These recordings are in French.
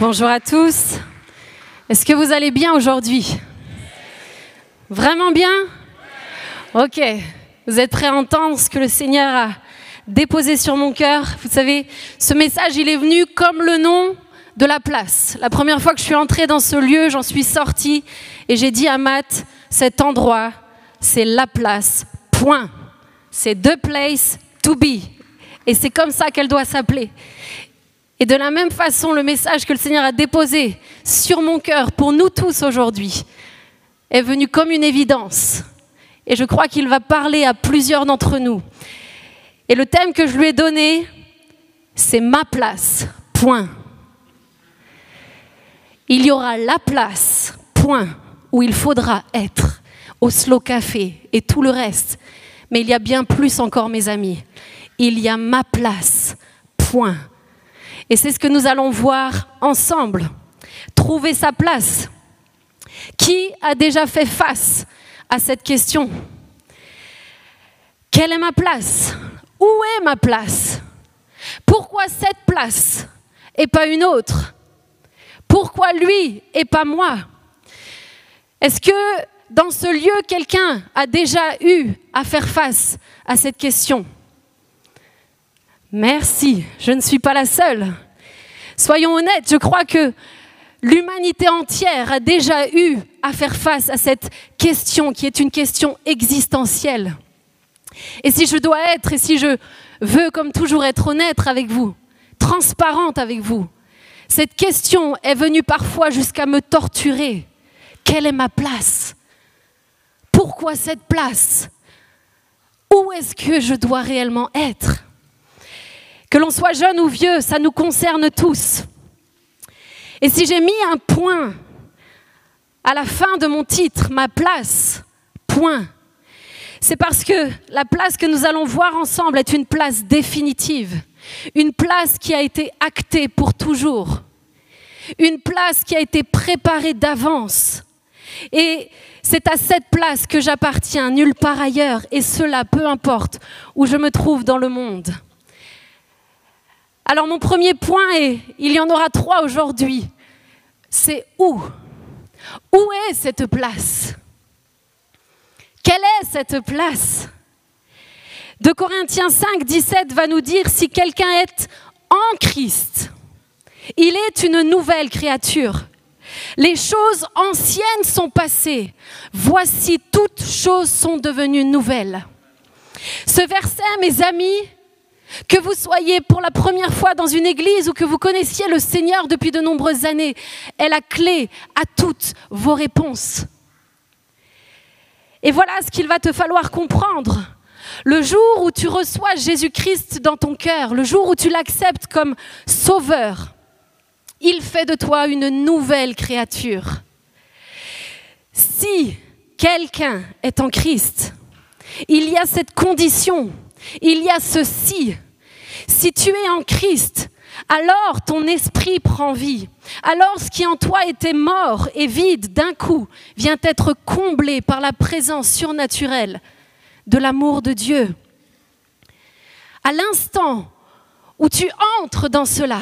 Bonjour à tous. Est-ce que vous allez bien aujourd'hui? Vraiment bien? Ok. Vous êtes prêts à entendre ce que le Seigneur a déposé sur mon cœur? Vous savez, ce message, il est venu comme le nom de la place. La première fois que je suis entrée dans ce lieu, j'en suis sortie et j'ai dit à Matt, cet endroit, c'est la place. Point. C'est the place to be. Et c'est comme ça qu'elle doit s'appeler. Et de la même façon, le message que le Seigneur a déposé sur mon cœur pour nous tous aujourd'hui est venu comme une évidence. Et je crois qu'il va parler à plusieurs d'entre nous. Et le thème que je lui ai donné, c'est ma place. Point. Il y aura la place. Point. Où il faudra être. Au slow café et tout le reste. Mais il y a bien plus encore, mes amis. Il y a ma place. Point. Et c'est ce que nous allons voir ensemble. Trouver sa place. Qui a déjà fait face à cette question? Quelle est ma place? Où est ma place? Pourquoi cette place et pas une autre? Pourquoi lui et pas moi? Est-ce que dans ce lieu, quelqu'un a déjà eu à faire face à cette question? Merci, je ne suis pas la seule. Soyons honnêtes, je crois que l'humanité entière a déjà eu à faire face à cette question qui est une question existentielle. Et si je dois être, et si je veux comme toujours être honnête avec vous, transparente avec vous, cette question est venue parfois jusqu'à me torturer. Quelle est ma place? Pourquoi cette place? Où est-ce que je dois réellement être? Que l'on soit jeune ou vieux, ça nous concerne tous. Et si j'ai mis un point à la fin de mon titre, ma place, point, c'est parce que la place que nous allons voir ensemble est une place définitive, une place qui a été actée pour toujours, une place qui a été préparée d'avance. Et c'est à cette place que j'appartiens, nulle part ailleurs, et cela peu importe où je me trouve dans le monde. Alors mon premier point, et il y en aura trois aujourd'hui, c'est où? Où est cette place? Quelle est cette place? De Corinthiens 5, 17 va nous dire si quelqu'un est en Christ, il est une nouvelle créature. Les choses anciennes sont passées. Voici toutes choses sont devenues nouvelles. Ce verset, mes amis, que vous soyez pour la première fois dans une église ou que vous connaissiez le Seigneur depuis de nombreuses années, est la clé à toutes vos réponses. Et voilà ce qu'il va te falloir comprendre. Le jour où tu reçois Jésus-Christ dans ton cœur, le jour où tu l'acceptes comme sauveur, il fait de toi une nouvelle créature. Si quelqu'un est en Christ, il y a cette condition il y a ceci. Si tu es en Christ, alors ton esprit prend vie. Alors ce qui en toi était mort et vide d'un coup vient être comblé par la présence surnaturelle de l'amour de Dieu. À l'instant où tu entres dans cela,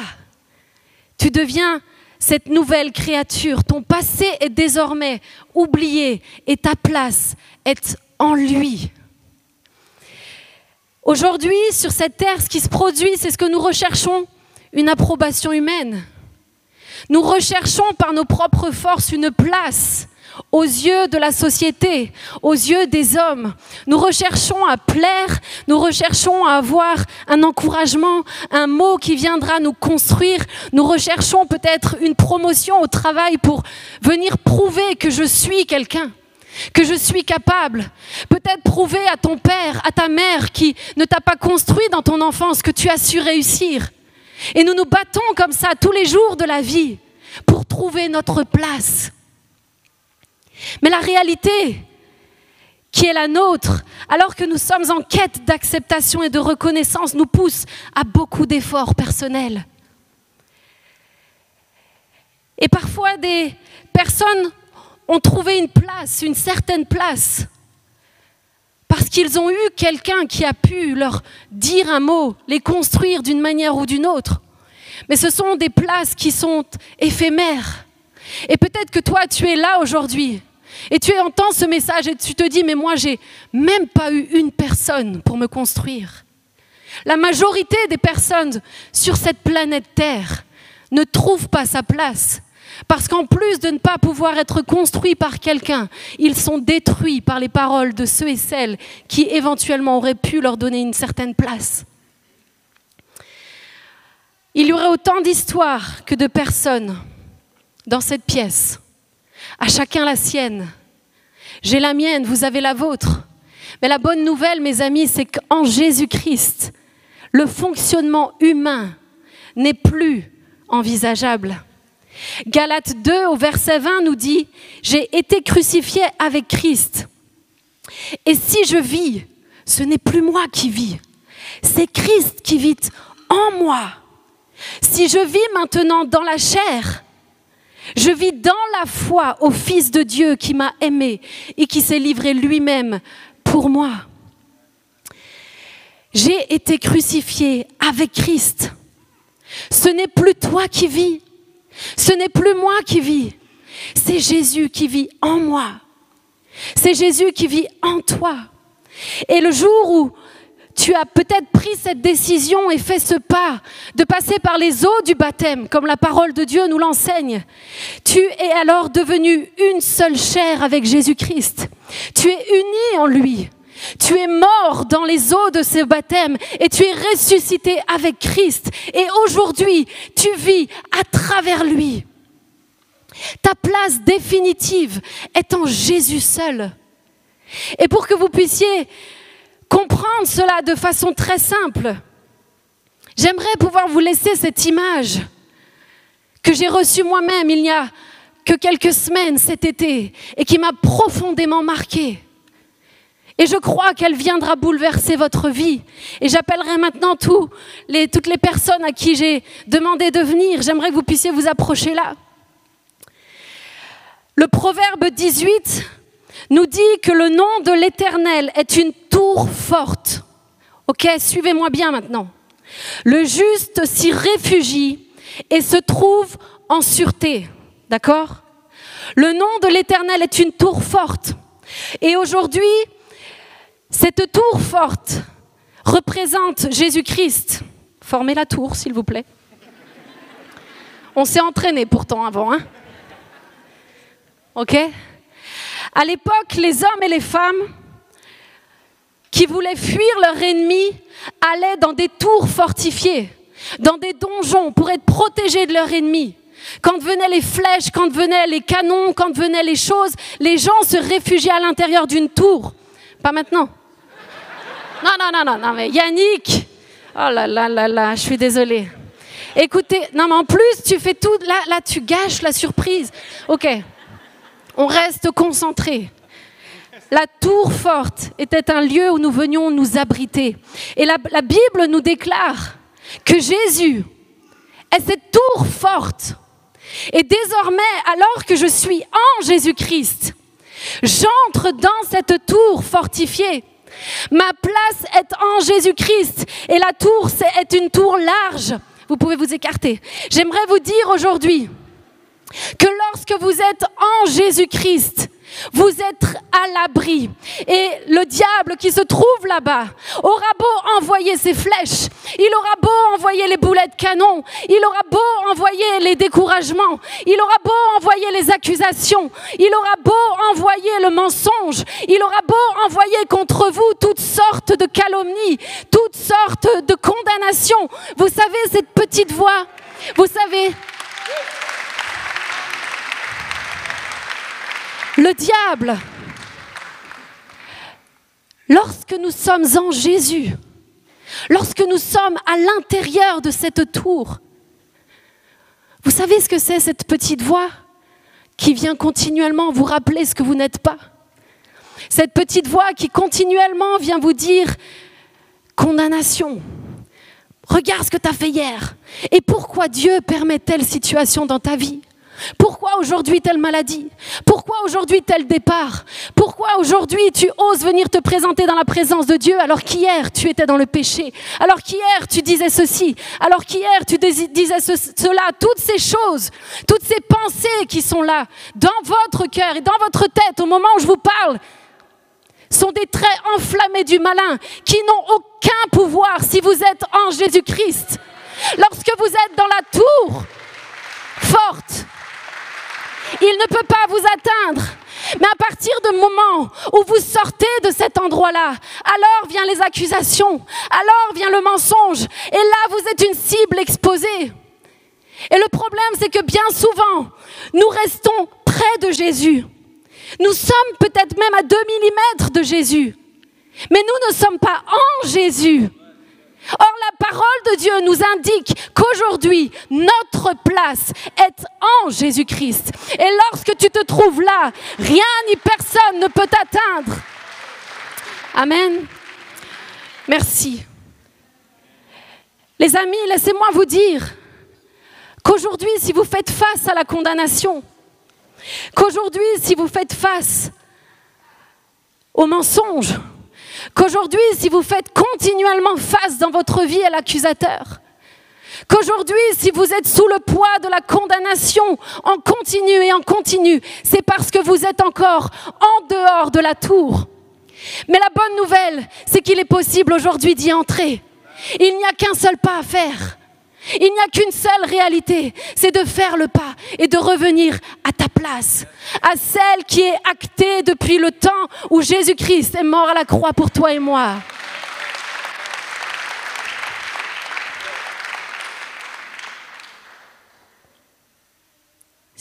tu deviens cette nouvelle créature. Ton passé est désormais oublié et ta place est en lui. Aujourd'hui, sur cette terre, ce qui se produit, c'est ce que nous recherchons, une approbation humaine. Nous recherchons par nos propres forces une place aux yeux de la société, aux yeux des hommes. Nous recherchons à plaire, nous recherchons à avoir un encouragement, un mot qui viendra nous construire. Nous recherchons peut-être une promotion au travail pour venir prouver que je suis quelqu'un que je suis capable. Peut-être prouver à ton père, à ta mère qui ne t'a pas construit dans ton enfance que tu as su réussir. Et nous nous battons comme ça tous les jours de la vie pour trouver notre place. Mais la réalité qui est la nôtre, alors que nous sommes en quête d'acceptation et de reconnaissance, nous pousse à beaucoup d'efforts personnels. Et parfois, des personnes ont trouvé une place, une certaine place, parce qu'ils ont eu quelqu'un qui a pu leur dire un mot, les construire d'une manière ou d'une autre. Mais ce sont des places qui sont éphémères. Et peut-être que toi, tu es là aujourd'hui et tu entends ce message et tu te dis, mais moi, j'ai même pas eu une personne pour me construire. La majorité des personnes sur cette planète Terre ne trouvent pas sa place. Parce qu'en plus de ne pas pouvoir être construits par quelqu'un, ils sont détruits par les paroles de ceux et celles qui éventuellement auraient pu leur donner une certaine place. Il y aurait autant d'histoires que de personnes dans cette pièce. À chacun la sienne. J'ai la mienne, vous avez la vôtre. Mais la bonne nouvelle, mes amis, c'est qu'en Jésus-Christ, le fonctionnement humain n'est plus envisageable. Galates 2 au verset 20 nous dit, j'ai été crucifié avec Christ. Et si je vis, ce n'est plus moi qui vis, c'est Christ qui vit en moi. Si je vis maintenant dans la chair, je vis dans la foi au Fils de Dieu qui m'a aimé et qui s'est livré lui-même pour moi. J'ai été crucifié avec Christ. Ce n'est plus toi qui vis, ce n'est plus moi qui vis, c'est Jésus qui vit en moi. C'est Jésus qui vit en toi. Et le jour où tu as peut-être pris cette décision et fait ce pas de passer par les eaux du baptême, comme la parole de Dieu nous l'enseigne, tu es alors devenu une seule chair avec Jésus-Christ. Tu es uni en lui. Tu es mort dans les eaux de ce baptême et tu es ressuscité avec Christ. Et aujourd'hui, tu vis à travers lui. Ta place définitive est en Jésus seul. Et pour que vous puissiez comprendre cela de façon très simple, j'aimerais pouvoir vous laisser cette image que j'ai reçue moi-même il n'y a que quelques semaines cet été et qui m'a profondément marquée. Et je crois qu'elle viendra bouleverser votre vie. Et j'appellerai maintenant toutes les personnes à qui j'ai demandé de venir. J'aimerais que vous puissiez vous approcher là. Le proverbe 18 nous dit que le nom de l'Éternel est une tour forte. Ok, suivez-moi bien maintenant. Le juste s'y réfugie et se trouve en sûreté. D'accord? Le nom de l'Éternel est une tour forte. Et aujourd'hui, cette tour forte représente Jésus-Christ. Formez la tour, s'il vous plaît. On s'est entraîné pourtant avant, hein Ok? À l'époque, les hommes et les femmes qui voulaient fuir leur ennemi allaient dans des tours fortifiées, dans des donjons pour être protégés de leur ennemi. Quand venaient les flèches, quand venaient les canons, quand venaient les choses, les gens se réfugiaient à l'intérieur d'une tour. Pas maintenant. Non, non, non, non, non, mais Yannick, oh là là là là, je suis désolée. Écoutez, non, mais en plus, tu fais tout, là, là, tu gâches la surprise. Ok, on reste concentré. La tour forte était un lieu où nous venions nous abriter. Et la, la Bible nous déclare que Jésus est cette tour forte. Et désormais, alors que je suis en Jésus-Christ, j'entre dans cette tour fortifiée. Ma place est en Jésus-Christ et la tour est une tour large. Vous pouvez vous écarter. J'aimerais vous dire aujourd'hui que lorsque vous êtes en Jésus-Christ, vous êtes à l'abri. Et le diable qui se trouve là-bas aura beau envoyer ses flèches, il aura beau envoyer les boulets de canon, il aura beau envoyer les découragements, il aura beau envoyer les accusations, il aura beau envoyer le mensonge, il aura beau envoyer contre vous toutes sortes de calomnies, toutes sortes de condamnations. Vous savez, cette petite voix, vous savez, Le diable, lorsque nous sommes en Jésus, lorsque nous sommes à l'intérieur de cette tour, vous savez ce que c'est cette petite voix qui vient continuellement vous rappeler ce que vous n'êtes pas? Cette petite voix qui continuellement vient vous dire condamnation. Regarde ce que tu as fait hier. Et pourquoi Dieu permet telle situation dans ta vie? Pourquoi aujourd'hui telle maladie? Pourquoi aujourd'hui tel départ? Pourquoi aujourd'hui tu oses venir te présenter dans la présence de Dieu alors qu'hier tu étais dans le péché? Alors qu'hier tu disais ceci? Alors qu'hier tu disais cela? Toutes ces choses, toutes ces pensées qui sont là dans votre cœur et dans votre tête au moment où je vous parle sont des traits enflammés du malin qui n'ont aucun pouvoir si vous êtes en Jésus-Christ. Lorsque vous êtes dans la tour forte, il ne peut pas vous atteindre. Mais à partir du moment où vous sortez de cet endroit-là, alors viennent les accusations, alors vient le mensonge, et là vous êtes une cible exposée. Et le problème, c'est que bien souvent, nous restons près de Jésus. Nous sommes peut-être même à 2 mm de Jésus, mais nous ne sommes pas en Jésus. Or, la parole de Dieu nous indique qu'aujourd'hui, notre place est en Jésus-Christ. Et lorsque tu te trouves là, rien ni personne ne peut t'atteindre. Amen. Merci. Les amis, laissez-moi vous dire qu'aujourd'hui, si vous faites face à la condamnation, qu'aujourd'hui, si vous faites face au mensonge, Qu'aujourd'hui, si vous faites continuellement face dans votre vie à l'accusateur, qu'aujourd'hui, si vous êtes sous le poids de la condamnation en continu et en continu, c'est parce que vous êtes encore en dehors de la tour. Mais la bonne nouvelle, c'est qu'il est possible aujourd'hui d'y entrer. Il n'y a qu'un seul pas à faire. Il n'y a qu'une seule réalité, c'est de faire le pas et de revenir à ta place, à celle qui est actée depuis le temps où Jésus-Christ est mort à la croix pour toi et moi.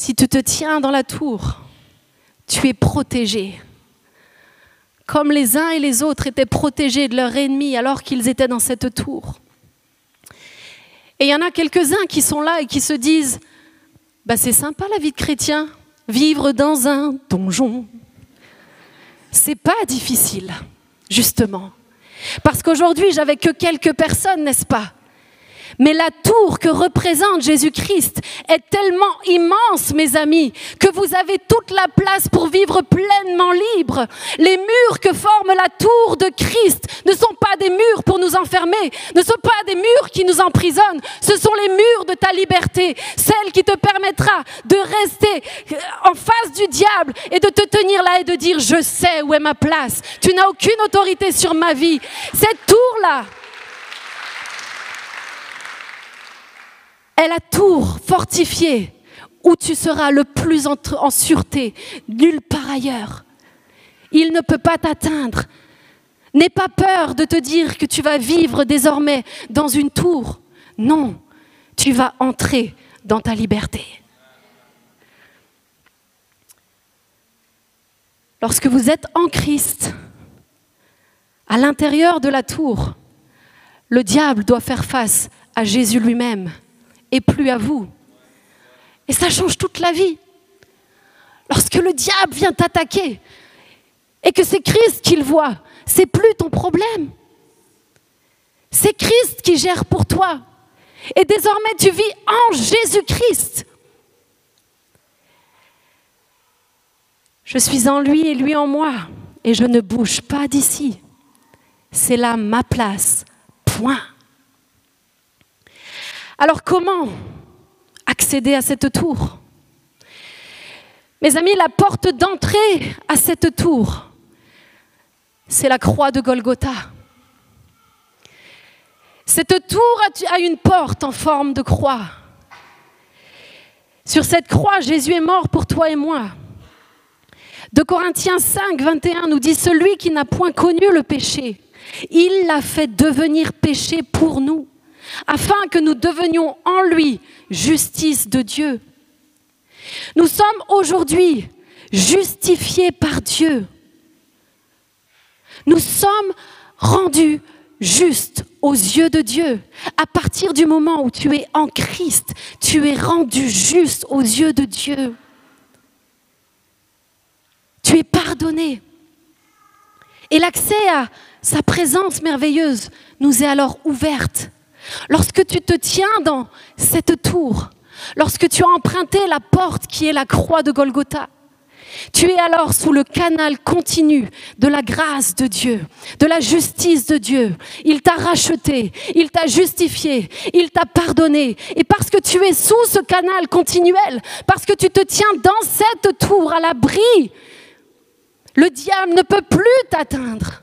Si tu te tiens dans la tour, tu es protégé. Comme les uns et les autres étaient protégés de leur ennemi alors qu'ils étaient dans cette tour. Et il y en a quelques-uns qui sont là et qui se disent bah, C'est sympa la vie de chrétien, vivre dans un donjon. C'est pas difficile, justement. Parce qu'aujourd'hui, j'avais que quelques personnes, n'est-ce pas? Mais la tour que représente Jésus-Christ est tellement immense, mes amis, que vous avez toute la place pour vivre pleinement libre. Les murs que forme la tour de Christ ne sont pas des murs pour nous enfermer, ne sont pas des murs qui nous emprisonnent. Ce sont les murs de ta liberté, celle qui te permettra de rester en face du diable et de te tenir là et de dire, je sais où est ma place. Tu n'as aucune autorité sur ma vie. Cette tour-là, est la tour fortifiée où tu seras le plus en, sûreté, nulle part ailleurs. Il ne peut pas t'atteindre. N'aie pas peur de te dire que tu vas vivre désormais dans une tour. Non, tu vas entrer dans ta liberté. Lorsque vous êtes en Christ, à l'intérieur de la tour, le diable doit faire face à Jésus lui-même et plus à vous. Et ça change toute la vie. Lorsque le diable vient t'attaquer et que c'est Christ qu'il voit, c'est plus ton problème. C'est Christ qui gère pour toi. Et désormais, tu vis en Jésus-Christ. Je suis en lui et lui en moi. Et je ne bouge pas d'ici. C'est là ma place. Point. Alors comment accéder à cette tour? Mes amis, la porte d'entrée à cette tour, c'est la croix de Golgotha. Cette tour a une porte en forme de croix. Sur cette croix, Jésus est mort pour toi et moi. De Corinthiens 5, 21 nous dit, celui qui n'a point connu le péché, il l'a fait devenir péché pour nous afin que nous devenions en lui justice de Dieu. Nous sommes aujourd'hui justifiés par Dieu. Nous sommes rendus justes aux yeux de Dieu. À partir du moment où tu es en Christ, tu es rendu juste aux yeux de Dieu. Tu es pardonné. Et l'accès à sa présence merveilleuse nous est alors ouverte. Lorsque tu te tiens dans cette tour, lorsque tu as emprunté la porte qui est la croix de Golgotha, tu es alors sous le canal continu de la grâce de Dieu, de la justice de Dieu. Il t'a racheté, il t'a justifié, il t'a pardonné. Et parce que tu es sous ce canal continuel, parce que tu te tiens dans cette tour à l'abri, le diable ne peut plus t'atteindre.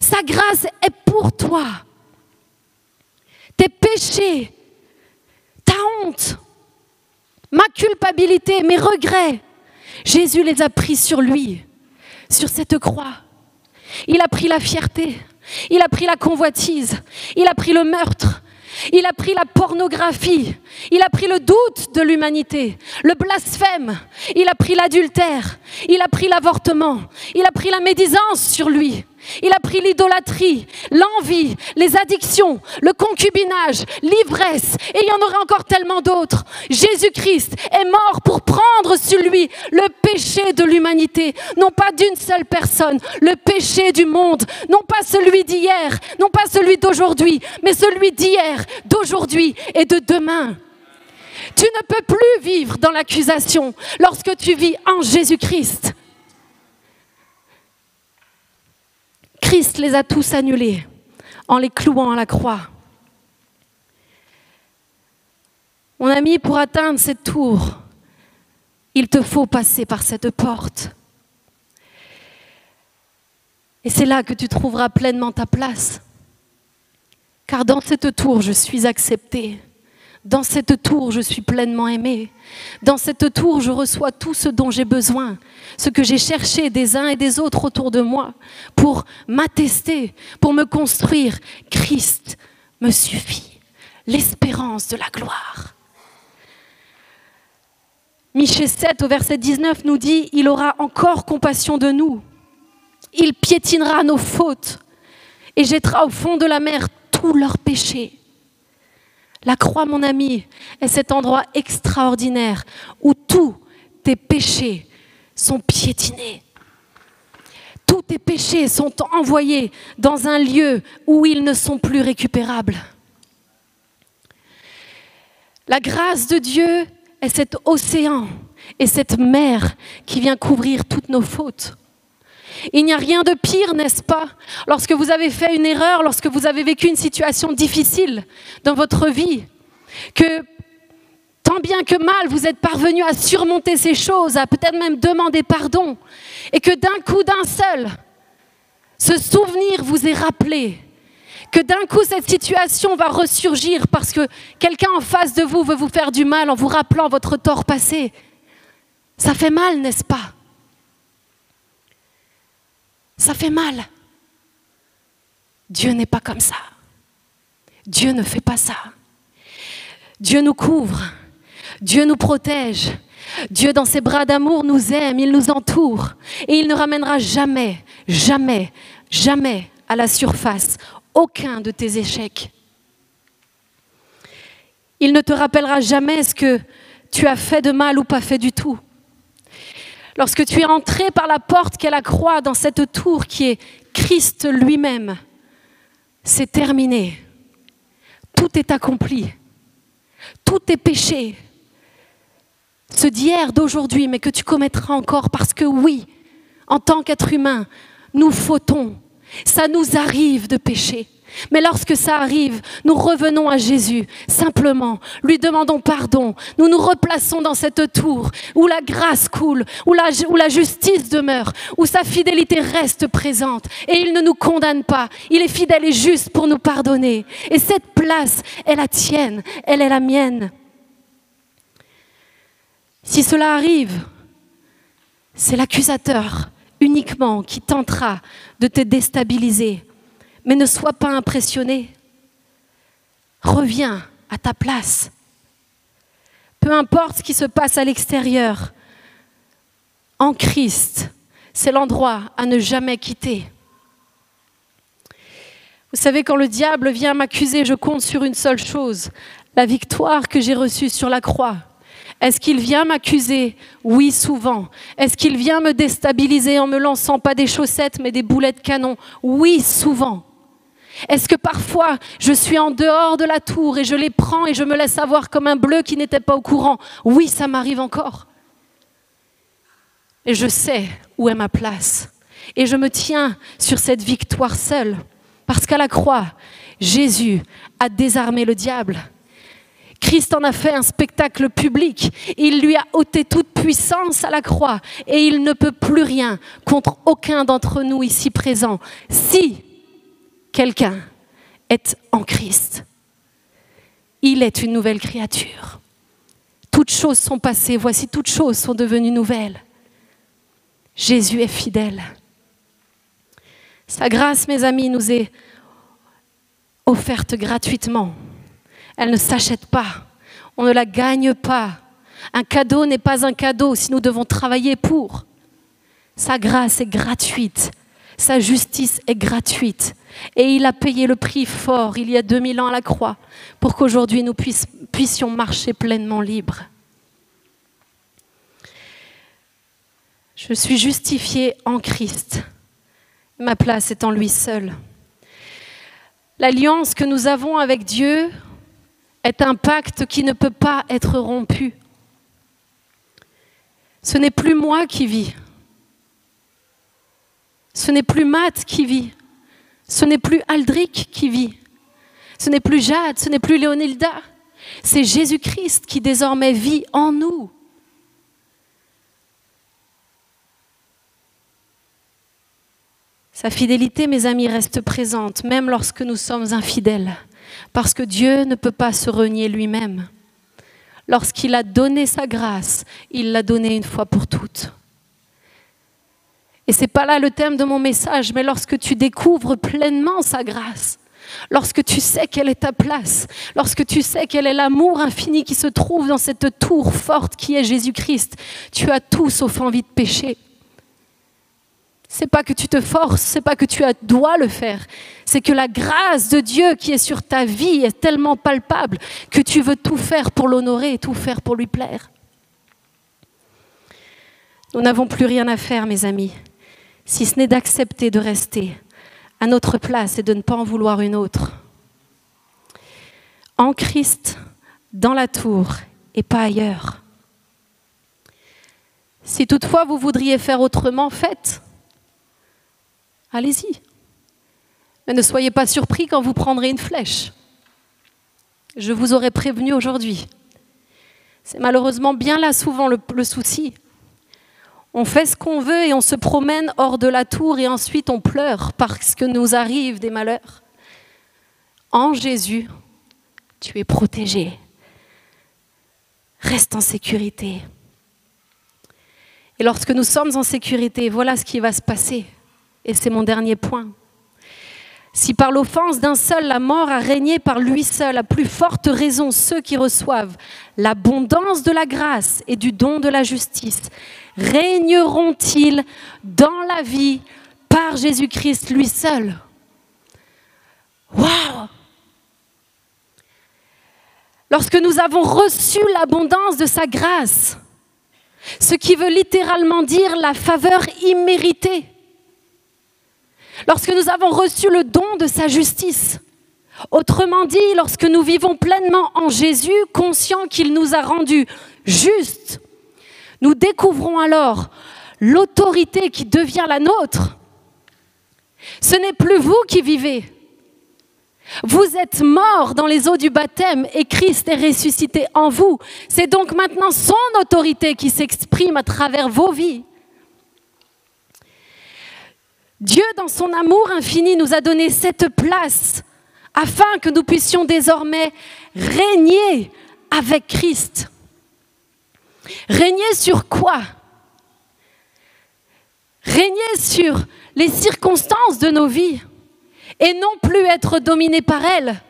Sa grâce est pour toi. Tes péchés, ta honte, ma culpabilité, mes regrets, Jésus les a pris sur lui, sur cette croix. Il a pris la fierté, il a pris la convoitise, il a pris le meurtre, il a pris la pornographie, il a pris le doute de l'humanité, le blasphème, il a pris l'adultère, il a pris l'avortement, il a pris la médisance sur lui. Il a pris l'idolâtrie, l'envie, les addictions, le concubinage, l'ivresse, et il y en aurait encore tellement d'autres. Jésus-Christ est mort pour prendre sur lui le péché de l'humanité, non pas d'une seule personne, le péché du monde, non pas celui d'hier, non pas celui d'aujourd'hui, mais celui d'hier, d'aujourd'hui et de demain. Tu ne peux plus vivre dans l'accusation lorsque tu vis en Jésus-Christ. Christ les a tous annulés en les clouant à la croix. Mon ami, pour atteindre cette tour, il te faut passer par cette porte. Et c'est là que tu trouveras pleinement ta place. Car dans cette tour, je suis accepté. Dans cette tour, je suis pleinement aimé. Dans cette tour, je reçois tout ce dont j'ai besoin, ce que j'ai cherché des uns et des autres autour de moi pour m'attester, pour me construire. Christ me suffit, l'espérance de la gloire. Michée 7 au verset 19 nous dit, il aura encore compassion de nous. Il piétinera nos fautes et jettera au fond de la mer tous leurs péchés. La croix, mon ami, est cet endroit extraordinaire où tous tes péchés sont piétinés. Tous tes péchés sont envoyés dans un lieu où ils ne sont plus récupérables. La grâce de Dieu est cet océan et cette mer qui vient couvrir toutes nos fautes. Il n'y a rien de pire, n'est-ce pas, lorsque vous avez fait une erreur, lorsque vous avez vécu une situation difficile dans votre vie, que tant bien que mal vous êtes parvenu à surmonter ces choses, à peut-être même demander pardon, et que d'un coup, d'un seul, ce souvenir vous est rappelé, que d'un coup cette situation va ressurgir parce que quelqu'un en face de vous veut vous faire du mal en vous rappelant votre tort passé. Ça fait mal, n'est-ce pas? Ça fait mal. Dieu n'est pas comme ça. Dieu ne fait pas ça. Dieu nous couvre. Dieu nous protège. Dieu, dans ses bras d'amour, nous aime, il nous entoure. Et il ne ramènera jamais, jamais, jamais à la surface aucun de tes échecs. Il ne te rappellera jamais ce que tu as fait de mal ou pas fait du tout. Lorsque tu es entré par la porte qu'est la croix dans cette tour qui est Christ lui-même, c'est terminé. Tout est accompli. Tout est péché. Ce d'hier, d'aujourd'hui, mais que tu commettras encore parce que oui, en tant qu'être humain, nous fautons. Ça nous arrive de pécher. Mais lorsque ça arrive, nous revenons à Jésus, simplement, lui demandons pardon, nous nous replaçons dans cette tour où la grâce coule, où la, justice demeure, où sa fidélité reste présente, et il ne nous condamne pas, il est fidèle et juste pour nous pardonner. Et cette place est la tienne, elle est la mienne. Si cela arrive, c'est l'accusateur uniquement qui tentera de te déstabiliser mais ne sois pas impressionné. Reviens à ta place. Peu importe ce qui se passe à l'extérieur, en Christ, c'est l'endroit à ne jamais quitter. Vous savez, quand le diable vient m'accuser, je compte sur une seule chose, la victoire que j'ai reçue sur la croix. Est-ce qu'il vient m'accuser? Oui, souvent. Est-ce qu'il vient me déstabiliser en me lançant pas des chaussettes mais des boulets de canon? Oui, souvent. Est-ce que parfois je suis en dehors de la tour et je les prends et je me laisse avoir comme un bleu qui n'était pas au courant? Oui, ça m'arrive encore. Et je sais où est ma place. Et je me tiens sur cette victoire seule. Parce qu'à la croix, Jésus a désarmé le diable. Christ en a fait un spectacle public. Il lui a ôté toute puissance à la croix et il ne peut plus rien contre aucun d'entre nous ici présents si quelqu'un est en Christ. Il est une nouvelle créature. Toutes choses sont passées, voici toutes choses sont devenues nouvelles. Jésus est fidèle. Sa grâce, mes amis, nous est offerte gratuitement. Elle ne s'achète pas. On ne la gagne pas. Un cadeau n'est pas un cadeau si nous devons travailler pour. Sa grâce est gratuite. Sa justice est gratuite. Et il a payé le prix fort il y a 2000 ans à la croix pour qu'aujourd'hui nous puissions marcher pleinement libres. Je suis justifié en Christ. Ma place est en lui seul. L'alliance que nous avons avec Dieu est un pacte qui ne peut pas être rompu. Ce n'est plus moi qui vis. Ce n'est plus Matt qui vit. Ce n'est plus Aldric qui vit. Ce n'est plus Jade, ce n'est plus Léonilda. C'est Jésus-Christ qui désormais vit en nous. Sa fidélité, mes amis, reste présente, même lorsque nous sommes infidèles, parce que Dieu ne peut pas se renier lui-même. Lorsqu'il a donné sa grâce, il l'a donnée une fois pour toutes. Et ce n'est pas là le thème de mon message, mais lorsque tu découvres pleinement sa grâce, lorsque tu sais quelle est ta place, lorsque tu sais quel est l'amour infini qui se trouve dans cette tour forte qui est Jésus-Christ, tu as tout sauf envie de pécher. C'est pas que tu te forces, c'est pas que tu dois le faire. C'est que la grâce de Dieu qui est sur ta vie est tellement palpable que tu veux tout faire pour l'honorer et tout faire pour lui plaire. Nous n'avons plus rien à faire, mes amis, si ce n'est d'accepter de rester à notre place et de ne pas en vouloir une autre. En Christ, dans la tour et pas ailleurs. Si toutefois vous voudriez faire autrement, faites allez-y. Mais ne soyez pas surpris quand vous prendrez une flèche. Je vous aurais prévenu aujourd'hui. C'est malheureusement bien là souvent le, souci. On fait ce qu'on veut et on se promène hors de la tour et ensuite on pleure parce que nous arrivent des malheurs. En Jésus, tu es protégé. Reste en sécurité. Et lorsque nous sommes en sécurité, voilà ce qui va se passer. Et c'est mon dernier point. Si par l'offense d'un seul la mort a régné par lui seul, à plus forte raison ceux qui reçoivent l'abondance de la grâce et du don de la justice régneront-ils dans la vie par Jésus-Christ lui seul? Waouh Lorsque nous avons reçu l'abondance de sa grâce, ce qui veut littéralement dire la faveur imméritée, lorsque nous avons reçu le don de sa justice. Autrement dit, lorsque nous vivons pleinement en Jésus, conscients qu'il nous a rendus justes, nous découvrons alors l'autorité qui devient la nôtre. Ce n'est plus vous qui vivez. Vous êtes morts dans les eaux du baptême et Christ est ressuscité en vous. C'est donc maintenant son autorité qui s'exprime à travers vos vies. Dieu, dans son amour infini, nous a donné cette place afin que nous puissions désormais régner avec Christ. Régner sur quoi? Régner sur les circonstances de nos vies et non plus être dominé par elles.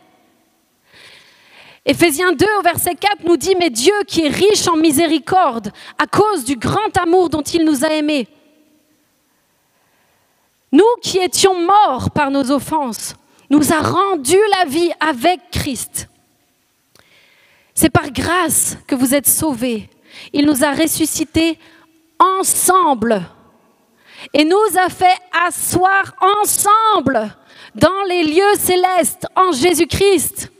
Éphésiens 2 au verset 4 nous dit, mais Dieu qui est riche en miséricorde, à cause du grand amour dont il nous a aimés, nous qui étions morts par nos offenses, nous a rendu la vie avec Christ. C'est par grâce que vous êtes sauvés. Il nous a ressuscités ensemble. et nous a fait asseoir ensemble dans les lieux célestes en Jésus-Christ.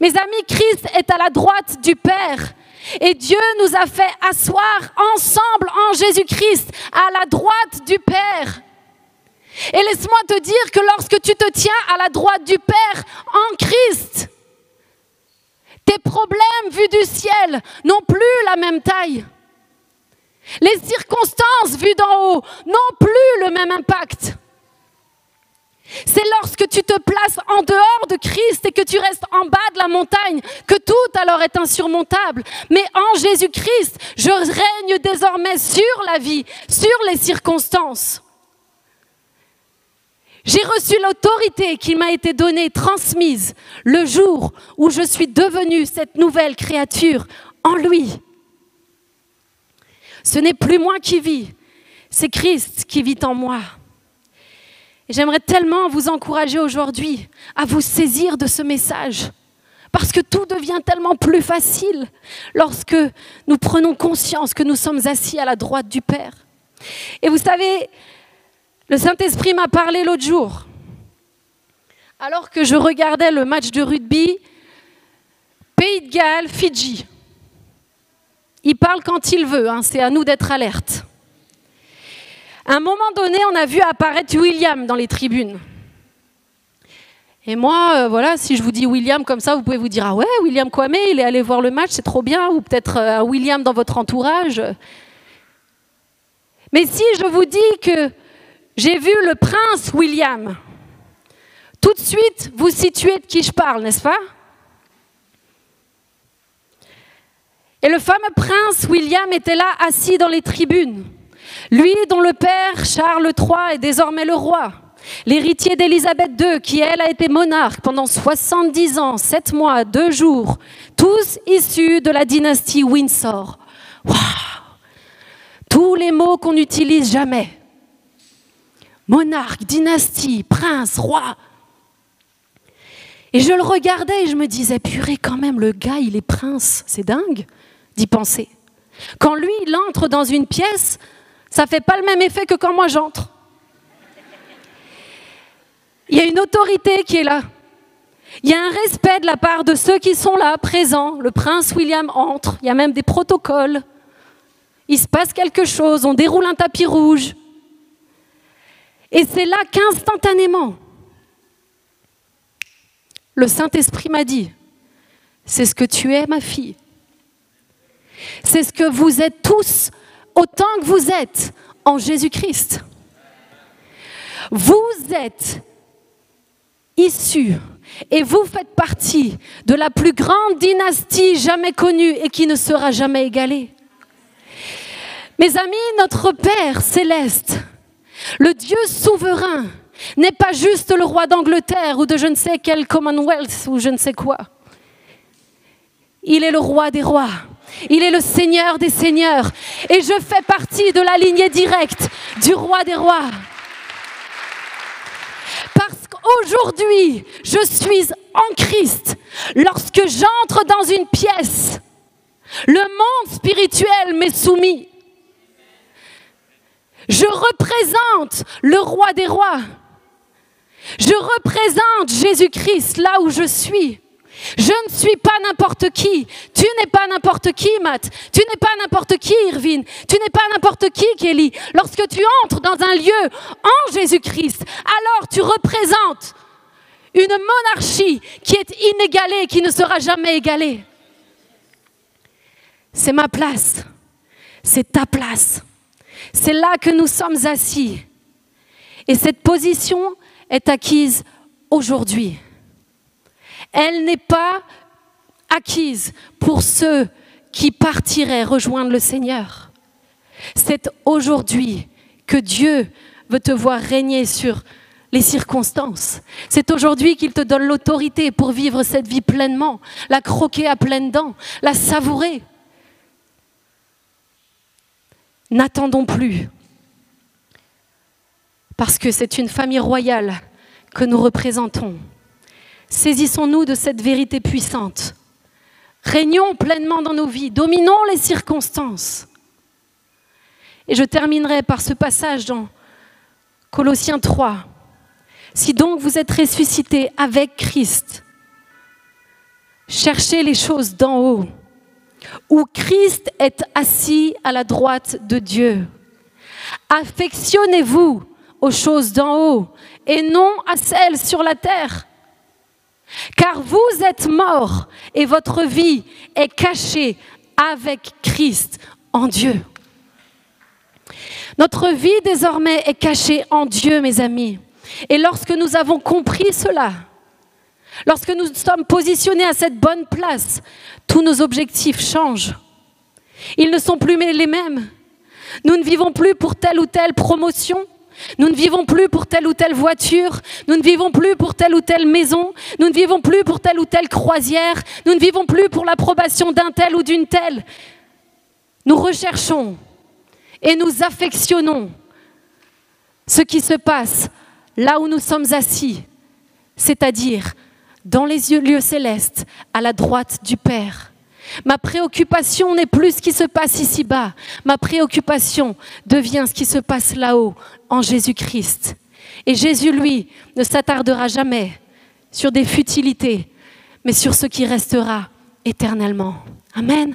Mes amis, Christ est à la droite du Père. Et Dieu nous a fait asseoir ensemble en Jésus-Christ à la droite du Père. Et laisse-moi te dire que lorsque tu te tiens à la droite du Père en Christ, tes problèmes vus du ciel n'ont plus la même taille. Les circonstances vues d'en haut n'ont plus le même impact. C'est lorsque tu te places en dehors de Christ et que tu restes en bas de la montagne que tout alors est insurmontable. Mais en Jésus-Christ, je règne désormais sur la vie, sur les circonstances. J'ai reçu l'autorité qui m'a été donnée, transmise, le jour où je suis devenue cette nouvelle créature en lui. Ce n'est plus moi qui vis, c'est Christ qui vit en moi. J'aimerais tellement vous encourager aujourd'hui à vous saisir de ce message. Parce que tout devient tellement plus facile lorsque nous prenons conscience que nous sommes assis à la droite du Père. Et vous savez, le Saint-Esprit m'a parlé l'autre jour. Alors que je regardais le match de rugby, Pays de Galles, Fidji. Il parle quand il veut, hein, c'est à nous d'être alertes. À un moment donné, on a vu apparaître William dans les tribunes. Et moi, euh, voilà, si je vous dis William comme ça, vous pouvez vous dire Ah ouais, William Kwame, il est allé voir le match, c'est trop bien, ou peut-être euh, un William dans votre entourage. Mais si je vous dis que j'ai vu le prince William, tout de suite, vous situez de qui je parle, n'est-ce pas? Et le fameux prince William était là, assis dans les tribunes. Lui dont le père Charles III est désormais le roi, l'héritier d'Élisabeth II, qui elle a été monarque pendant 70 ans, 7 mois, 2 jours, tous issus de la dynastie Windsor. Waouh Tous les mots qu'on n'utilise jamais. Monarque, dynastie, prince, roi. Et je le regardais et je me disais, purée, quand même, le gars, il est prince. C'est dingue d'y penser. Quand lui, il entre dans une pièce, ça ne fait pas le même effet que quand moi j'entre. Il y a une autorité qui est là. Il y a un respect de la part de ceux qui sont là, présents. Le prince William entre, il y a même des protocoles. Il se passe quelque chose, on déroule un tapis rouge. Et c'est là qu'instantanément, le Saint-Esprit m'a dit, c'est ce que tu es, ma fille. C'est ce que vous êtes tous autant que vous êtes en Jésus-Christ. Vous êtes issus et vous faites partie de la plus grande dynastie jamais connue et qui ne sera jamais égalée. Mes amis, notre Père céleste, le Dieu souverain, n'est pas juste le roi d'Angleterre ou de je ne sais quel Commonwealth ou je ne sais quoi. Il est le roi des rois. Il est le Seigneur des Seigneurs. Et je fais partie de la lignée directe du roi des rois. Parce qu'aujourd'hui, je suis en Christ. Lorsque j'entre dans une pièce, le monde spirituel m'est soumis. Je représente le roi des rois. Je représente Jésus-Christ là où je suis. Je ne suis pas n'importe qui. Tu n'es pas n'importe qui, Matt. Tu n'es pas n'importe qui, Irvine. Tu n'es pas n'importe qui, Kelly. Lorsque tu entres dans un lieu en Jésus-Christ, alors tu représentes une monarchie qui est inégalée, qui ne sera jamais égalée. C'est ma place. C'est ta place. C'est là que nous sommes assis. Et cette position est acquise aujourd'hui elle n'est pas acquise pour ceux qui partiraient rejoindre le Seigneur. C'est aujourd'hui que Dieu veut te voir régner sur les circonstances. C'est aujourd'hui qu'il te donne l'autorité pour vivre cette vie pleinement, la croquer à pleines dents, la savourer. N'attendons plus, parce que c'est une famille royale que nous représentons. Saisissons-nous de cette vérité puissante. Régnons pleinement dans nos vies, dominons les circonstances. Et je terminerai par ce passage dans Colossiens 3. Si donc vous êtes ressuscité avec Christ, cherchez les choses d'en haut, où Christ est assis à la droite de Dieu. Affectionnez-vous aux choses d'en haut et non à celles sur la terre. Car vous êtes morts et votre vie est cachée avec Christ en Dieu. Notre vie désormais est cachée en Dieu, mes amis. Et lorsque nous avons compris cela, lorsque nous sommes positionnés à cette bonne place, tous nos objectifs changent. Ils ne sont plus les mêmes. Nous ne vivons plus pour telle ou telle promotion. Nous ne vivons plus pour telle ou telle voiture, nous ne vivons plus pour telle ou telle maison, nous ne vivons plus pour telle ou telle croisière, nous ne vivons plus pour l'approbation d'un tel ou d'une telle. Nous recherchons et nous affectionnons ce qui se passe là où nous sommes assis, c'est-à-dire dans les lieux célestes, à la droite du Père. Ma préoccupation n'est plus ce qui se passe ici-bas. Ma préoccupation devient ce qui se passe là-haut, en Jésus-Christ. Et Jésus, lui, ne s'attardera jamais sur des futilités, mais sur ce qui restera éternellement. Amen.